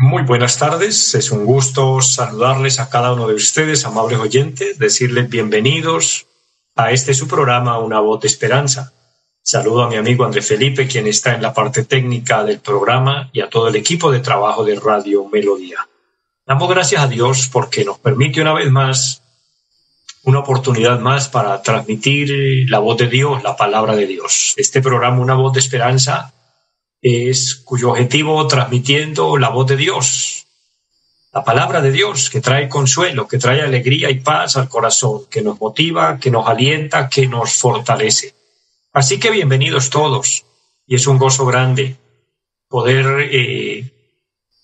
Muy buenas tardes, es un gusto saludarles a cada uno de ustedes, amables oyentes, decirles bienvenidos a este su programa Una voz de esperanza. Saludo a mi amigo André Felipe, quien está en la parte técnica del programa, y a todo el equipo de trabajo de Radio Melodía. Damos gracias a Dios porque nos permite una vez más una oportunidad más para transmitir la voz de Dios, la palabra de Dios. Este programa, Una voz de esperanza, es cuyo objetivo transmitiendo la voz de Dios, la palabra de Dios que trae consuelo, que trae alegría y paz al corazón, que nos motiva, que nos alienta, que nos fortalece. Así que bienvenidos todos y es un gozo grande poder eh,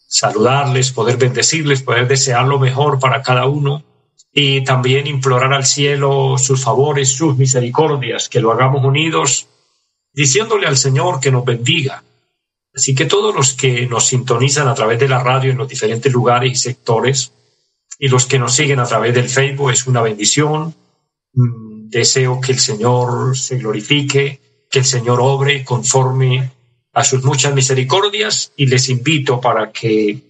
saludarles, poder bendecirles, poder desear lo mejor para cada uno y también implorar al cielo sus favores, sus misericordias, que lo hagamos unidos, diciéndole al Señor que nos bendiga, Así que todos los que nos sintonizan a través de la radio en los diferentes lugares y sectores y los que nos siguen a través del Facebook es una bendición. Mm, deseo que el Señor se glorifique, que el Señor obre conforme a sus muchas misericordias y les invito para que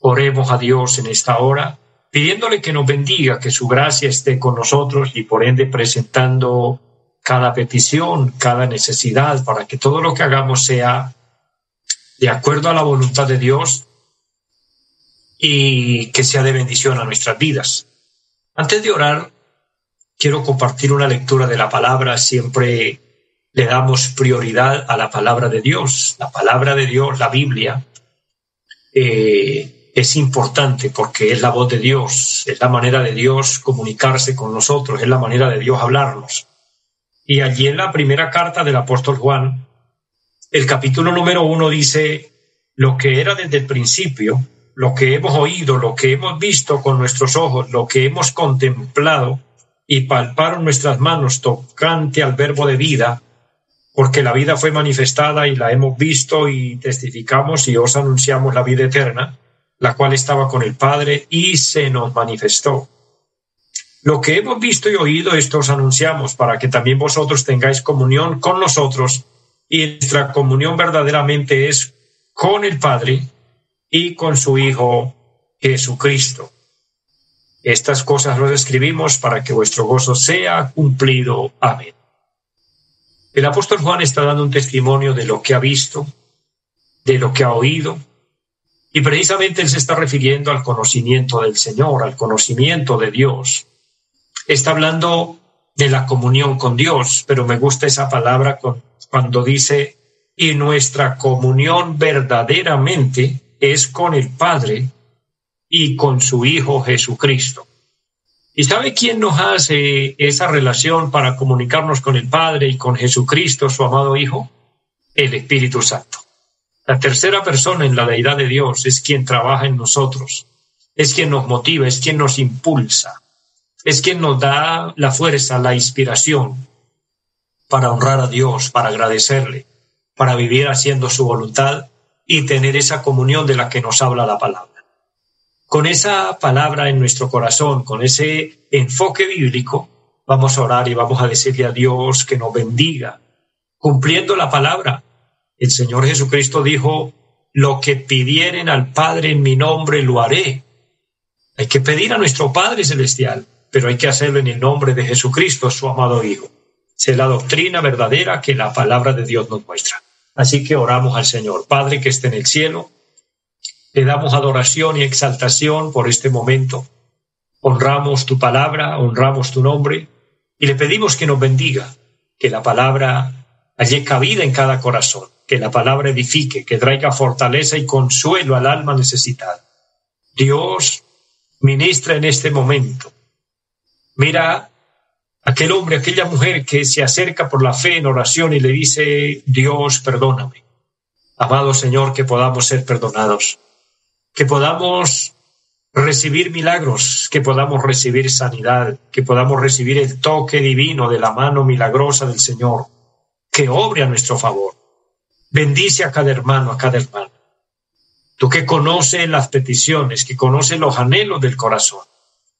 oremos a Dios en esta hora, pidiéndole que nos bendiga, que su gracia esté con nosotros y por ende presentando cada petición, cada necesidad, para que todo lo que hagamos sea de acuerdo a la voluntad de Dios y que sea de bendición a nuestras vidas. Antes de orar, quiero compartir una lectura de la palabra. Siempre le damos prioridad a la palabra de Dios. La palabra de Dios, la Biblia, eh, es importante porque es la voz de Dios, es la manera de Dios comunicarse con nosotros, es la manera de Dios hablarnos. Y allí en la primera carta del apóstol Juan, el capítulo número uno dice, lo que era desde el principio, lo que hemos oído, lo que hemos visto con nuestros ojos, lo que hemos contemplado y palparon nuestras manos tocante al verbo de vida, porque la vida fue manifestada y la hemos visto y testificamos y os anunciamos la vida eterna, la cual estaba con el Padre y se nos manifestó. Lo que hemos visto y oído, esto os anunciamos, para que también vosotros tengáis comunión con nosotros y nuestra comunión verdaderamente es con el Padre y con su Hijo Jesucristo. Estas cosas las escribimos para que vuestro gozo sea cumplido. Amén. El apóstol Juan está dando un testimonio de lo que ha visto, de lo que ha oído, y precisamente él se está refiriendo al conocimiento del Señor, al conocimiento de Dios. Está hablando de la comunión con Dios, pero me gusta esa palabra con cuando dice, y nuestra comunión verdaderamente es con el Padre y con su Hijo Jesucristo. ¿Y sabe quién nos hace esa relación para comunicarnos con el Padre y con Jesucristo, su amado Hijo? El Espíritu Santo. La tercera persona en la deidad de Dios es quien trabaja en nosotros, es quien nos motiva, es quien nos impulsa, es quien nos da la fuerza, la inspiración, para honrar a Dios, para agradecerle, para vivir haciendo su voluntad y tener esa comunión de la que nos habla la palabra. Con esa palabra en nuestro corazón, con ese enfoque bíblico, vamos a orar y vamos a decirle a Dios que nos bendiga, cumpliendo la palabra. El Señor Jesucristo dijo, lo que pidieren al Padre en mi nombre lo haré. Hay que pedir a nuestro Padre Celestial, pero hay que hacerlo en el nombre de Jesucristo, su amado Hijo es la doctrina verdadera que la palabra de Dios nos muestra. Así que oramos al Señor. Padre que esté en el cielo, le damos adoración y exaltación por este momento. Honramos tu palabra, honramos tu nombre y le pedimos que nos bendiga, que la palabra haya cabida en cada corazón, que la palabra edifique, que traiga fortaleza y consuelo al alma necesitada. Dios, ministra en este momento. Mira aquel hombre, aquella mujer que se acerca por la fe en oración y le dice, Dios, perdóname. Amado Señor, que podamos ser perdonados, que podamos recibir milagros, que podamos recibir sanidad, que podamos recibir el toque divino de la mano milagrosa del Señor, que obre a nuestro favor. Bendice a cada hermano, a cada hermana. Tú que conoces las peticiones, que conoces los anhelos del corazón.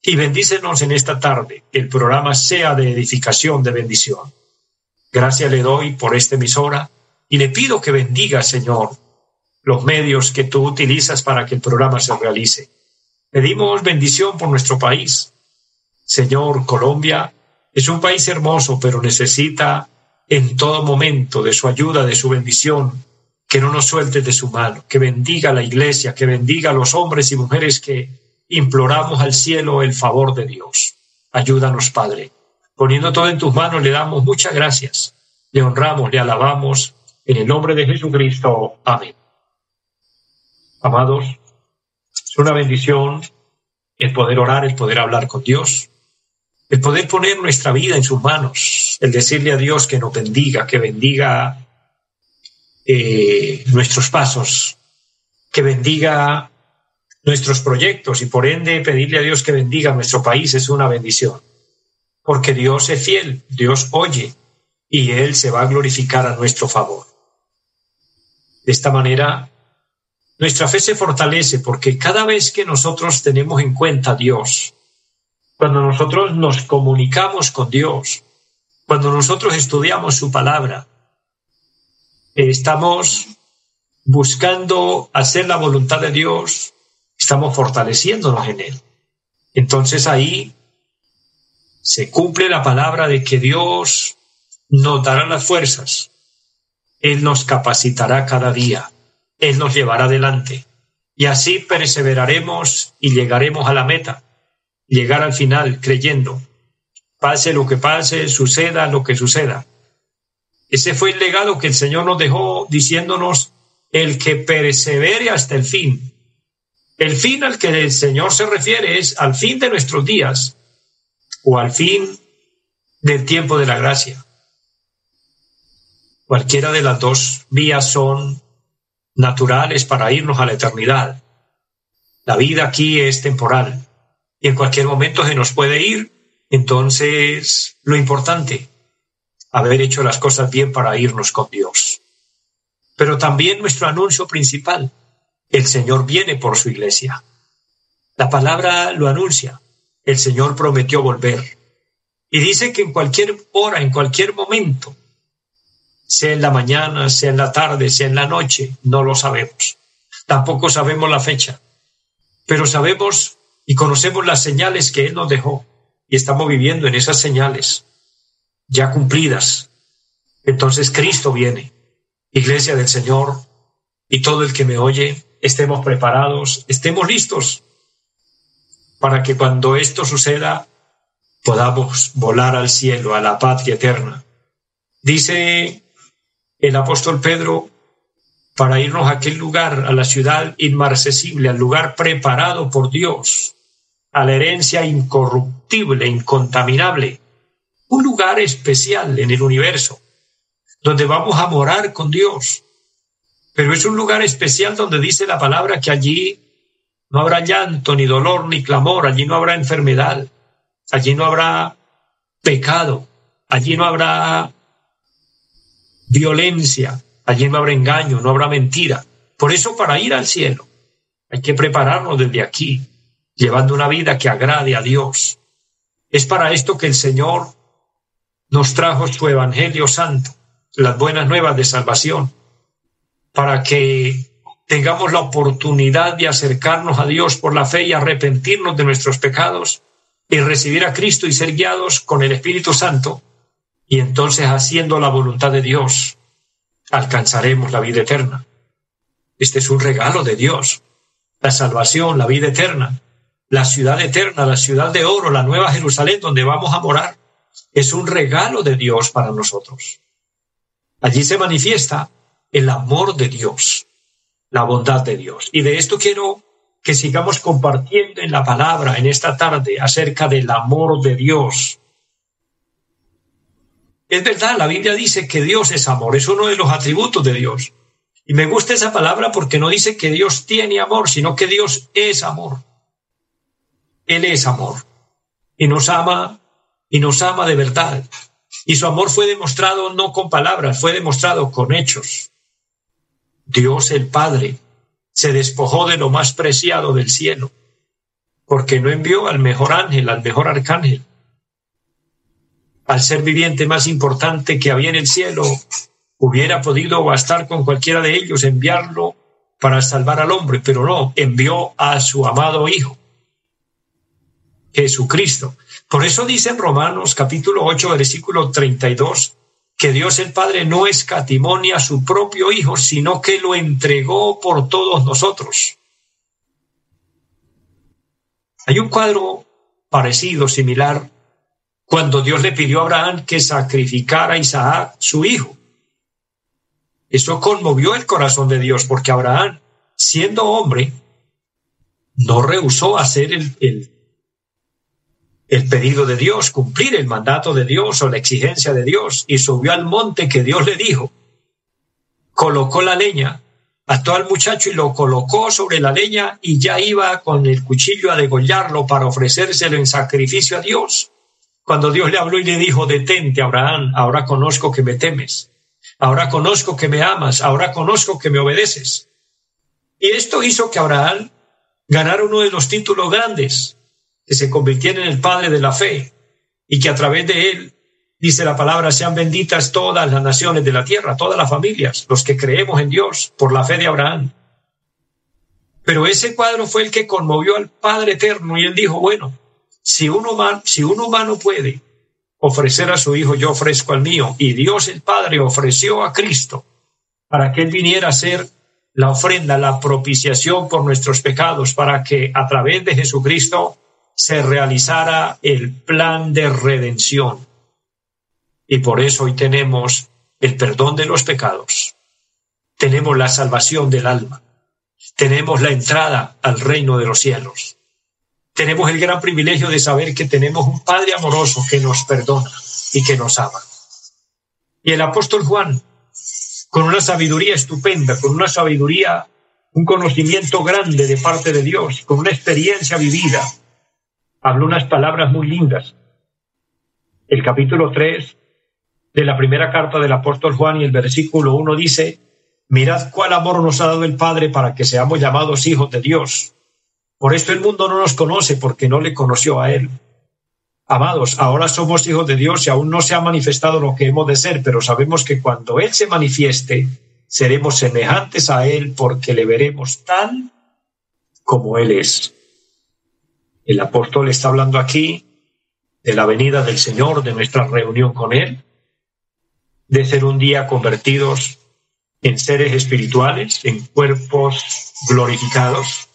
Y bendícenos en esta tarde, que el programa sea de edificación, de bendición. Gracias le doy por esta emisora y le pido que bendiga, Señor, los medios que tú utilizas para que el programa se realice. Pedimos bendición por nuestro país. Señor, Colombia es un país hermoso, pero necesita en todo momento de su ayuda, de su bendición, que no nos suelte de su mano, que bendiga la iglesia, que bendiga a los hombres y mujeres que imploramos al cielo el favor de Dios. Ayúdanos, Padre. Poniendo todo en tus manos, le damos muchas gracias, le honramos, le alabamos, en el nombre de Jesucristo. Amén. Amados, es una bendición el poder orar, el poder hablar con Dios, el poder poner nuestra vida en sus manos, el decirle a Dios que nos bendiga, que bendiga eh, nuestros pasos, que bendiga nuestros proyectos y por ende pedirle a Dios que bendiga nuestro país es una bendición, porque Dios es fiel, Dios oye y Él se va a glorificar a nuestro favor. De esta manera nuestra fe se fortalece porque cada vez que nosotros tenemos en cuenta a Dios, cuando nosotros nos comunicamos con Dios, cuando nosotros estudiamos su palabra, estamos buscando hacer la voluntad de Dios, estamos fortaleciéndonos en Él. Entonces ahí se cumple la palabra de que Dios nos dará las fuerzas, Él nos capacitará cada día. Él nos llevará adelante. Y así perseveraremos y llegaremos a la meta, llegar al final creyendo, pase lo que pase, suceda lo que suceda. Ese fue el legado que el Señor nos dejó diciéndonos, el que persevere hasta el fin. El fin al que el Señor se refiere es al fin de nuestros días o al fin del tiempo de la gracia. Cualquiera de las dos vías son naturales para irnos a la eternidad. La vida aquí es temporal y en cualquier momento se nos puede ir. Entonces, lo importante, haber hecho las cosas bien para irnos con Dios. Pero también nuestro anuncio principal, el Señor viene por su iglesia. La palabra lo anuncia, el Señor prometió volver. Y dice que en cualquier hora, en cualquier momento, sea en la mañana, sea en la tarde, sea en la noche, no lo sabemos. Tampoco sabemos la fecha, pero sabemos y conocemos las señales que Él nos dejó y estamos viviendo en esas señales ya cumplidas. Entonces Cristo viene, Iglesia del Señor, y todo el que me oye, estemos preparados, estemos listos para que cuando esto suceda podamos volar al cielo, a la patria eterna. Dice el apóstol Pedro para irnos a aquel lugar, a la ciudad inmarcesible, al lugar preparado por Dios, a la herencia incorruptible, incontaminable, un lugar especial en el universo, donde vamos a morar con Dios. Pero es un lugar especial donde dice la palabra que allí no habrá llanto, ni dolor, ni clamor, allí no habrá enfermedad, allí no habrá pecado, allí no habrá violencia, allí no habrá engaño, no habrá mentira. Por eso para ir al cielo hay que prepararnos desde aquí, llevando una vida que agrade a Dios. Es para esto que el Señor nos trajo su Evangelio Santo, las buenas nuevas de salvación, para que tengamos la oportunidad de acercarnos a Dios por la fe y arrepentirnos de nuestros pecados y recibir a Cristo y ser guiados con el Espíritu Santo y entonces haciendo la voluntad de Dios, alcanzaremos la vida eterna. Este es un regalo de Dios. La salvación, la vida eterna, la ciudad eterna, la ciudad de oro, la nueva Jerusalén donde vamos a morar, es un regalo de Dios para nosotros. Allí se manifiesta el amor de Dios, la bondad de Dios. Y de esto quiero que sigamos compartiendo en la palabra en esta tarde acerca del amor de Dios, es verdad, la Biblia dice que Dios es amor, es uno de los atributos de Dios. Y me gusta esa palabra porque no dice que Dios tiene amor, sino que Dios es amor. Él es amor. Y nos ama, y nos ama de verdad. Y su amor fue demostrado no con palabras, fue demostrado con hechos. Dios el Padre se despojó de lo más preciado del cielo, porque no envió al mejor ángel, al mejor arcángel, al ser viviente más importante que había en el cielo, hubiera podido bastar con cualquiera de ellos enviarlo para salvar al hombre, pero no, envió a su amado Hijo, Jesucristo. Por eso dice en Romanos capítulo 8, versículo 32, que Dios el Padre no escatimonia a su propio Hijo, sino que lo entregó por todos nosotros. Hay un cuadro parecido, similar, cuando Dios le pidió a Abraham que sacrificara a Isaac, su hijo. Eso conmovió el corazón de Dios porque Abraham, siendo hombre, no rehusó hacer el, el, el, pedido de Dios, cumplir el mandato de Dios o la exigencia de Dios, y subió al monte que Dios le dijo, colocó la leña, ató al muchacho y lo colocó sobre la leña y ya iba con el cuchillo a degollarlo para ofrecérselo en sacrificio a Dios. Cuando Dios le habló y le dijo, detente, Abraham, ahora conozco que me temes Ahora conozco que me amas, ahora conozco que me obedeces. Y esto hizo que Abraham ganara uno de los títulos grandes, que se convirtiera en el padre de la fe, y que a través de él, dice la palabra, sean benditas todas las naciones de la tierra, todas las familias, los que creemos en Dios por la fe de Abraham. Pero ese cuadro fue el que conmovió al Padre Eterno y él dijo, bueno, si un humano, si un humano puede ofrecer a su Hijo, yo ofrezco al mío. Y Dios el Padre ofreció a Cristo para que Él viniera a ser la ofrenda, la propiciación por nuestros pecados, para que a través de Jesucristo se realizara el plan de redención. Y por eso hoy tenemos el perdón de los pecados, tenemos la salvación del alma, tenemos la entrada al reino de los cielos tenemos el gran privilegio de saber que tenemos un Padre amoroso que nos perdona y que nos ama. Y el apóstol Juan, con una sabiduría estupenda, con una sabiduría, un conocimiento grande de parte de Dios, con una experiencia vivida, habló unas palabras muy lindas. El capítulo 3 de la primera carta del apóstol Juan y el versículo 1 dice, mirad cuál amor nos ha dado el Padre para que seamos llamados hijos de Dios por esto el mundo no nos conoce porque no le conoció a Él. Amados, ahora somos hijos de Dios y aún no se ha manifestado lo que hemos de ser, pero sabemos que cuando Él se manifieste, seremos semejantes a Él porque le veremos tal como Él es. El apóstol está hablando aquí de la venida del Señor, de nuestra reunión con Él, de ser un día convertidos en seres espirituales, en cuerpos glorificados,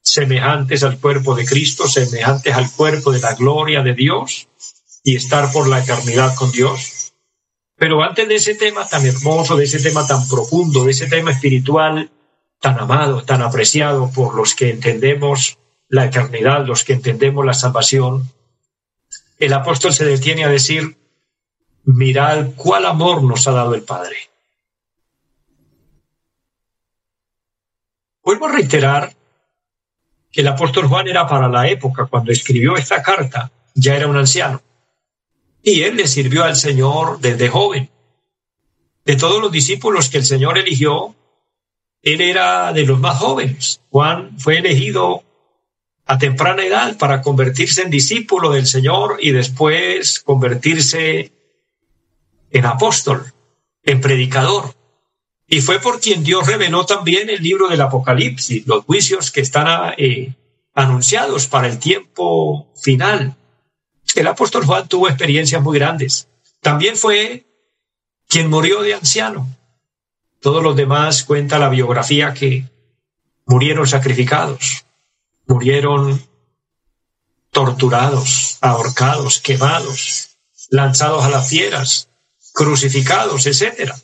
semejantes al cuerpo de Cristo, semejantes al cuerpo de la gloria de Dios y estar por la eternidad con Dios. Pero antes de ese tema tan hermoso, de ese tema tan profundo, de ese tema espiritual tan amado, tan apreciado por los que entendemos la eternidad, los que entendemos la salvación, el apóstol se detiene a decir, mirad cuál amor nos ha dado el Padre. Vuelvo a reiterar el apóstol Juan era para la época, cuando escribió esta carta, ya era un anciano. Y él le sirvió al Señor desde joven. De todos los discípulos que el Señor eligió, él era de los más jóvenes. Juan fue elegido a temprana edad para convertirse en discípulo del Señor y después convertirse en apóstol, en predicador. Y fue por quien Dios reveló también el libro del Apocalipsis, los juicios que están eh, anunciados para el tiempo final. El apóstol Juan tuvo experiencias muy grandes. También fue quien murió de anciano. Todos los demás cuenta la biografía que murieron sacrificados, murieron torturados, ahorcados, quemados, lanzados a las fieras, crucificados, etcétera.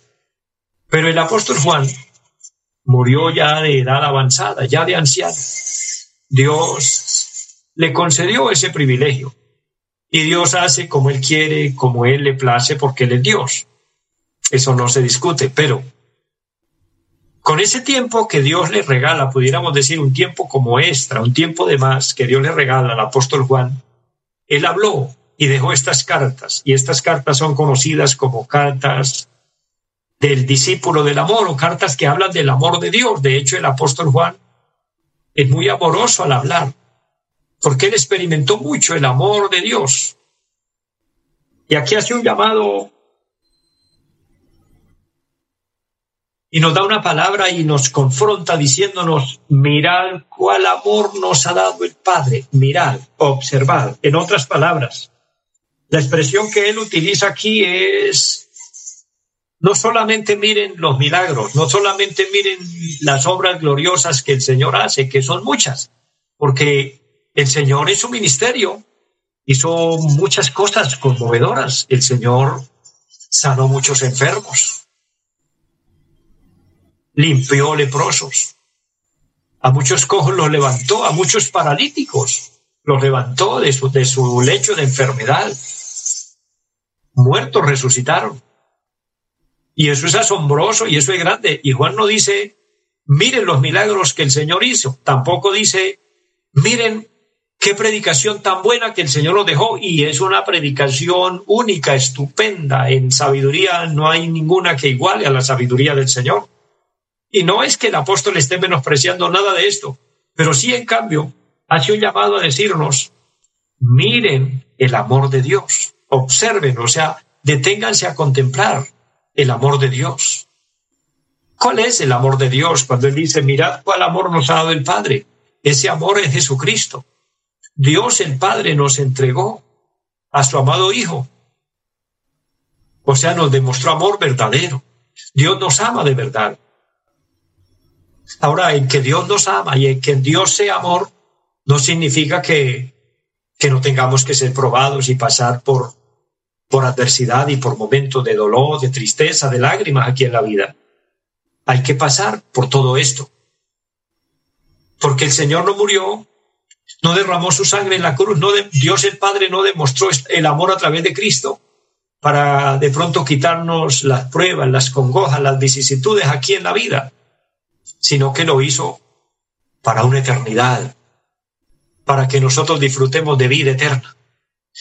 Pero el apóstol Juan murió ya de edad avanzada, ya de anciano. Dios le concedió ese privilegio. Y Dios hace como Él quiere, como Él le place, porque Él es Dios. Eso no se discute, pero Con ese tiempo que Dios le regala, pudiéramos decir un tiempo como extra, un tiempo de más que Dios le regala al apóstol Juan, él habló y dejó estas cartas, y estas cartas son conocidas como cartas del discípulo del amor o cartas que hablan del amor de Dios. De hecho, el apóstol Juan es muy amoroso al hablar, porque él experimentó mucho el amor de Dios. Y aquí hace un llamado y nos da una palabra y nos confronta diciéndonos, mirad cuál amor nos ha dado el Padre, mirad, observad. En otras palabras, la expresión que él utiliza aquí es, no solamente miren los milagros, no solamente miren las obras gloriosas que el Señor hace, que son muchas, porque el Señor en su ministerio hizo muchas cosas conmovedoras. El Señor sanó muchos enfermos limpió leprosos. A muchos cojos los levantó, a muchos paralíticos los levantó de su, de su lecho de enfermedad. Muertos resucitaron. Y eso es asombroso y eso es grande. Y Juan no dice, miren los milagros que el Señor hizo. Tampoco dice, miren qué predicación tan buena que el Señor nos dejó. Y es una predicación única, estupenda. En sabiduría no hay ninguna que iguale a la sabiduría del Señor. Y no es que el apóstol esté menospreciando nada de esto, pero sí, en cambio, hace un llamado a decirnos, miren el amor de Dios, observen, o sea, deténganse a contemplar el amor de Dios. ¿Cuál es el amor de Dios? Cuando Él dice, mirad cuál amor nos ha dado el Padre. Ese amor es Jesucristo. Dios el Padre nos entregó a su amado Hijo. O sea, nos demostró amor verdadero. Dios nos ama de verdad. Ahora, en que Dios nos ama y en que Dios sea amor, no significa que, que no tengamos que ser probados y pasar por, por adversidad y por momentos de dolor, de tristeza, de lágrimas aquí en la vida. Hay que pasar por todo esto. Porque el Señor no murió, no derramó su sangre en la cruz, no Dios el Padre no demostró el amor a través de Cristo para de pronto quitarnos las pruebas, las congojas, las vicisitudes aquí en la vida sino que lo hizo para una eternidad, para que nosotros disfrutemos de vida eterna,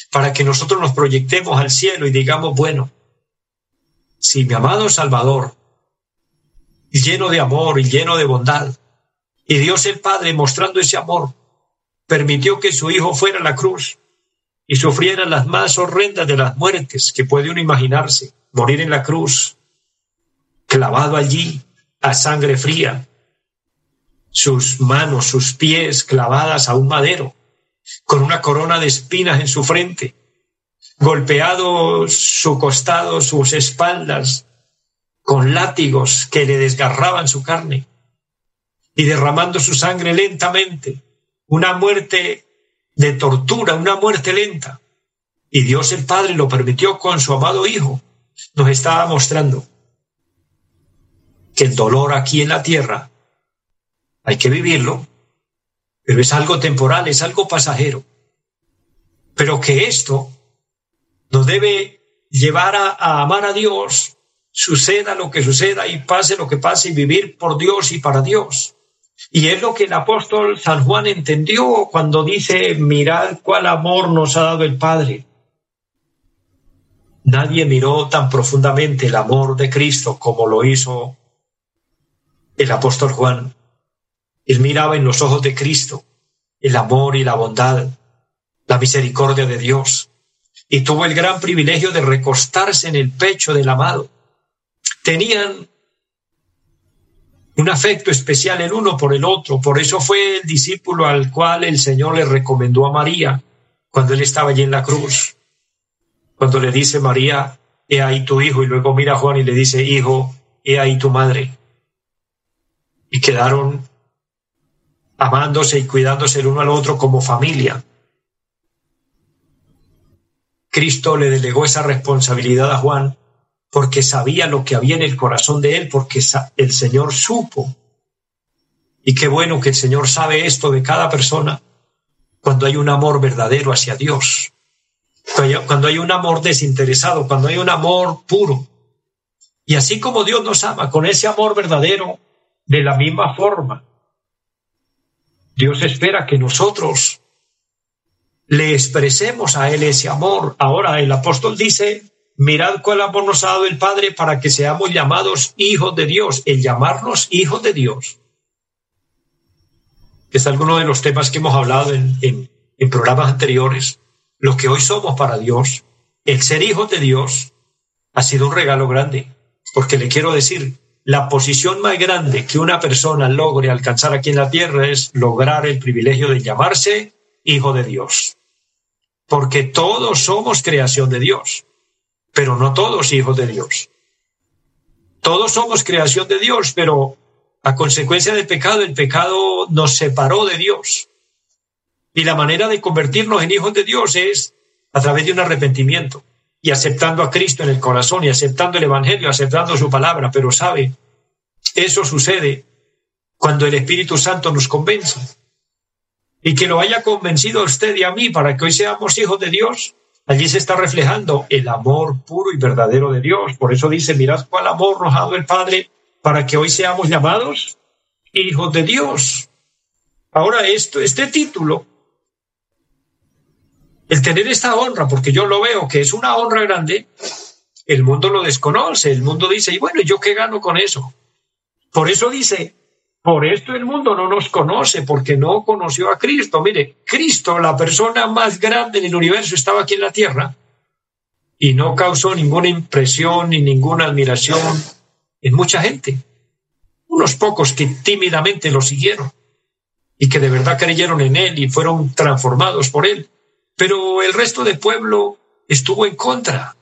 para que nosotros nos proyectemos al cielo y digamos, bueno, si mi amado Salvador, lleno de amor y lleno de bondad, y Dios el Padre mostrando ese amor, permitió que su Hijo fuera a la cruz y sufriera las más horrendas de las muertes que puede uno imaginarse, morir en la cruz, clavado allí a sangre fría, sus manos, sus pies clavadas a un madero, con una corona de espinas en su frente, golpeado su costado, sus espaldas, con látigos que le desgarraban su carne, y derramando su sangre lentamente, una muerte de tortura, una muerte lenta. Y Dios el Padre lo permitió con su amado Hijo. Nos estaba mostrando que el dolor aquí en la tierra hay que vivirlo, pero es algo temporal, es algo pasajero. Pero que esto nos debe llevar a, amar a Dios, suceda lo que suceda y pase lo que pase y vivir por Dios y para Dios. Y es lo que el apóstol San Juan entendió cuando dice, mirad cuál amor nos ha dado el Padre. Nadie miró tan profundamente el amor de Cristo como lo hizo el apóstol Juan. Él miraba en los ojos de Cristo el amor y la bondad, la misericordia de Dios, y tuvo el gran privilegio de recostarse en el pecho del amado. Tenían un afecto especial el uno por el otro, por eso fue el discípulo al cual el Señor le recomendó a María cuando él estaba allí en la cruz. Cuando le dice María, he ahí tu hijo, y luego mira a Juan y le dice, hijo, he ahí tu madre. Y quedaron amándose y cuidándose el uno al otro como familia. Cristo le delegó esa responsabilidad a Juan porque sabía lo que había en el corazón de él, porque el Señor supo. Y qué bueno que el Señor sabe esto de cada persona cuando hay un amor verdadero hacia Dios, cuando hay un amor desinteresado, cuando hay un amor puro. Y así como Dios nos ama con ese amor verdadero, De la misma forma, Dios espera que nosotros le expresemos a Él ese amor. Ahora el apóstol dice, mirad cuál amor nos ha dado el Padre para que seamos llamados hijos de Dios, el llamarnos hijos de Dios. Es alguno de los temas que hemos hablado en, en programas anteriores. Lo que hoy somos para Dios, el ser hijos de Dios, ha sido un regalo grande, porque le quiero decir, la posición más grande que una persona logre alcanzar aquí en la tierra es lograr el privilegio de llamarse hijo de Dios. Porque todos somos creación de Dios, pero no todos hijos de Dios. Todos somos creación de Dios, pero a consecuencia del pecado, el pecado nos separó de Dios. Y la manera de convertirnos en hijos de Dios es a través de un arrepentimiento y aceptando a Cristo en el corazón y aceptando el Evangelio, aceptando su palabra. Pero sabe, eso sucede cuando el Espíritu Santo nos convence. Y que lo haya convencido a usted y a mí para que hoy seamos hijos de Dios. Allí se está reflejando el amor puro y verdadero de Dios. Por eso dice, mirad cuál amor nos ha dado el Padre para que hoy seamos llamados hijos de Dios. Ahora, esto, este título el tener esta honra, porque yo lo veo que es una honra grande, el mundo lo desconoce, el mundo dice, y bueno, ¿yo qué gano con eso? Por eso dice, por esto el mundo no nos conoce, porque no conoció a Cristo. Mire, Cristo, la persona más grande en el universo, estaba aquí en la tierra y no causó ninguna impresión ni ninguna admiración en mucha gente. Unos pocos que tímidamente lo siguieron y que de verdad creyeron en él y fueron transformados por él pero el resto del pueblo estuvo en contra.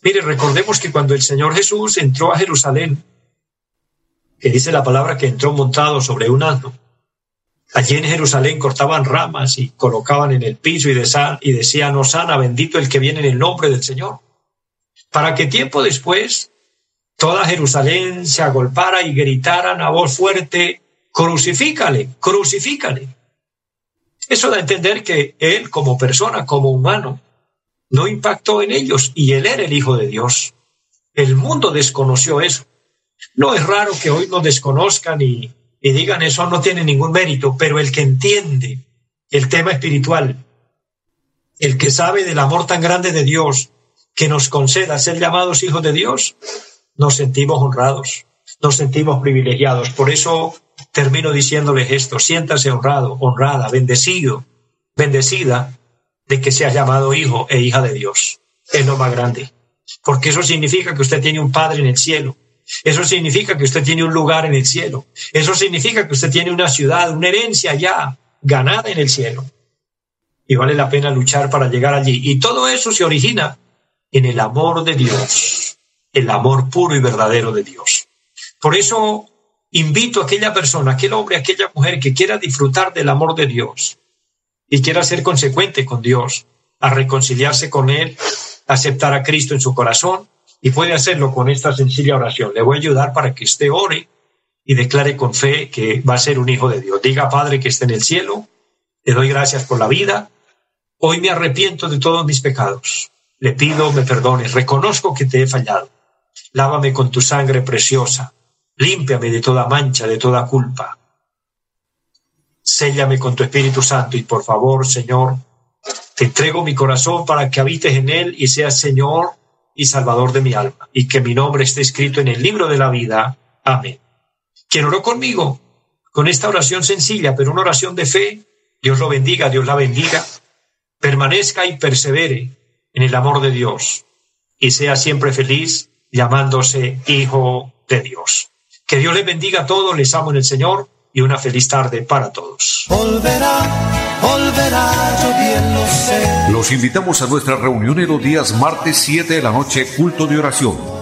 Mire, recordemos que cuando el Señor Jesús entró a Jerusalén, que dice la palabra que entró montado sobre un asno, allí en Jerusalén cortaban ramas y colocaban en el piso y, y decían, Osana, bendito el que viene en el nombre del Señor. Para que tiempo después toda Jerusalén se agolpara y gritaran a voz fuerte, crucifícale, crucifícale. Eso da a entender que él como persona, como humano, no impactó en ellos y él era el Hijo de Dios. El mundo desconoció eso. No es raro que hoy nos desconozcan y, digan eso no tiene ningún mérito, pero el que entiende el tema espiritual, el que sabe del amor tan grande de Dios que nos conceda ser llamados hijos de Dios, nos sentimos honrados, nos sentimos privilegiados. Por eso termino diciéndoles esto, siéntase honrado, honrada, bendecido, bendecida de que sea llamado hijo e hija de Dios. Es lo más grande. Porque eso significa que usted tiene un Padre en el cielo. Eso significa que usted tiene un lugar en el cielo. Eso significa que usted tiene una ciudad, una herencia ya ganada en el cielo. Y vale la pena luchar para llegar allí. Y todo eso se origina en el amor de Dios, el amor puro y verdadero de Dios. Por eso invito a aquella persona, aquel hombre, aquella mujer que quiera disfrutar del amor de Dios y quiera ser consecuente con Dios, a reconciliarse con Él, aceptar a Cristo en su corazón y puede hacerlo con esta sencilla oración. Le voy a ayudar para que usted ore y declare con fe que va a ser un hijo de Dios. Diga, Padre, que esté en el cielo, te doy gracias por la vida. Hoy me arrepiento de todos mis pecados. Le pido me perdones. Reconozco que te he fallado. Lávame con tu sangre preciosa límpiame de toda mancha, de toda culpa. Séllame con tu Espíritu Santo y por favor, Señor, te entrego mi corazón para que habites en él y seas Señor y Salvador de mi alma, y que mi nombre esté escrito en el libro de la vida. Amén. Quien oró conmigo con esta oración sencilla, pero una oración de fe, Dios lo bendiga, Dios la bendiga, permanezca y persevere en el amor de Dios y sea siempre feliz llamándose Hijo de Dios. Que Dios les bendiga a todos, les amo en el Señor y una feliz tarde para todos. Los invitamos a nuestra reunión en los días martes 7 de la noche, culto de oración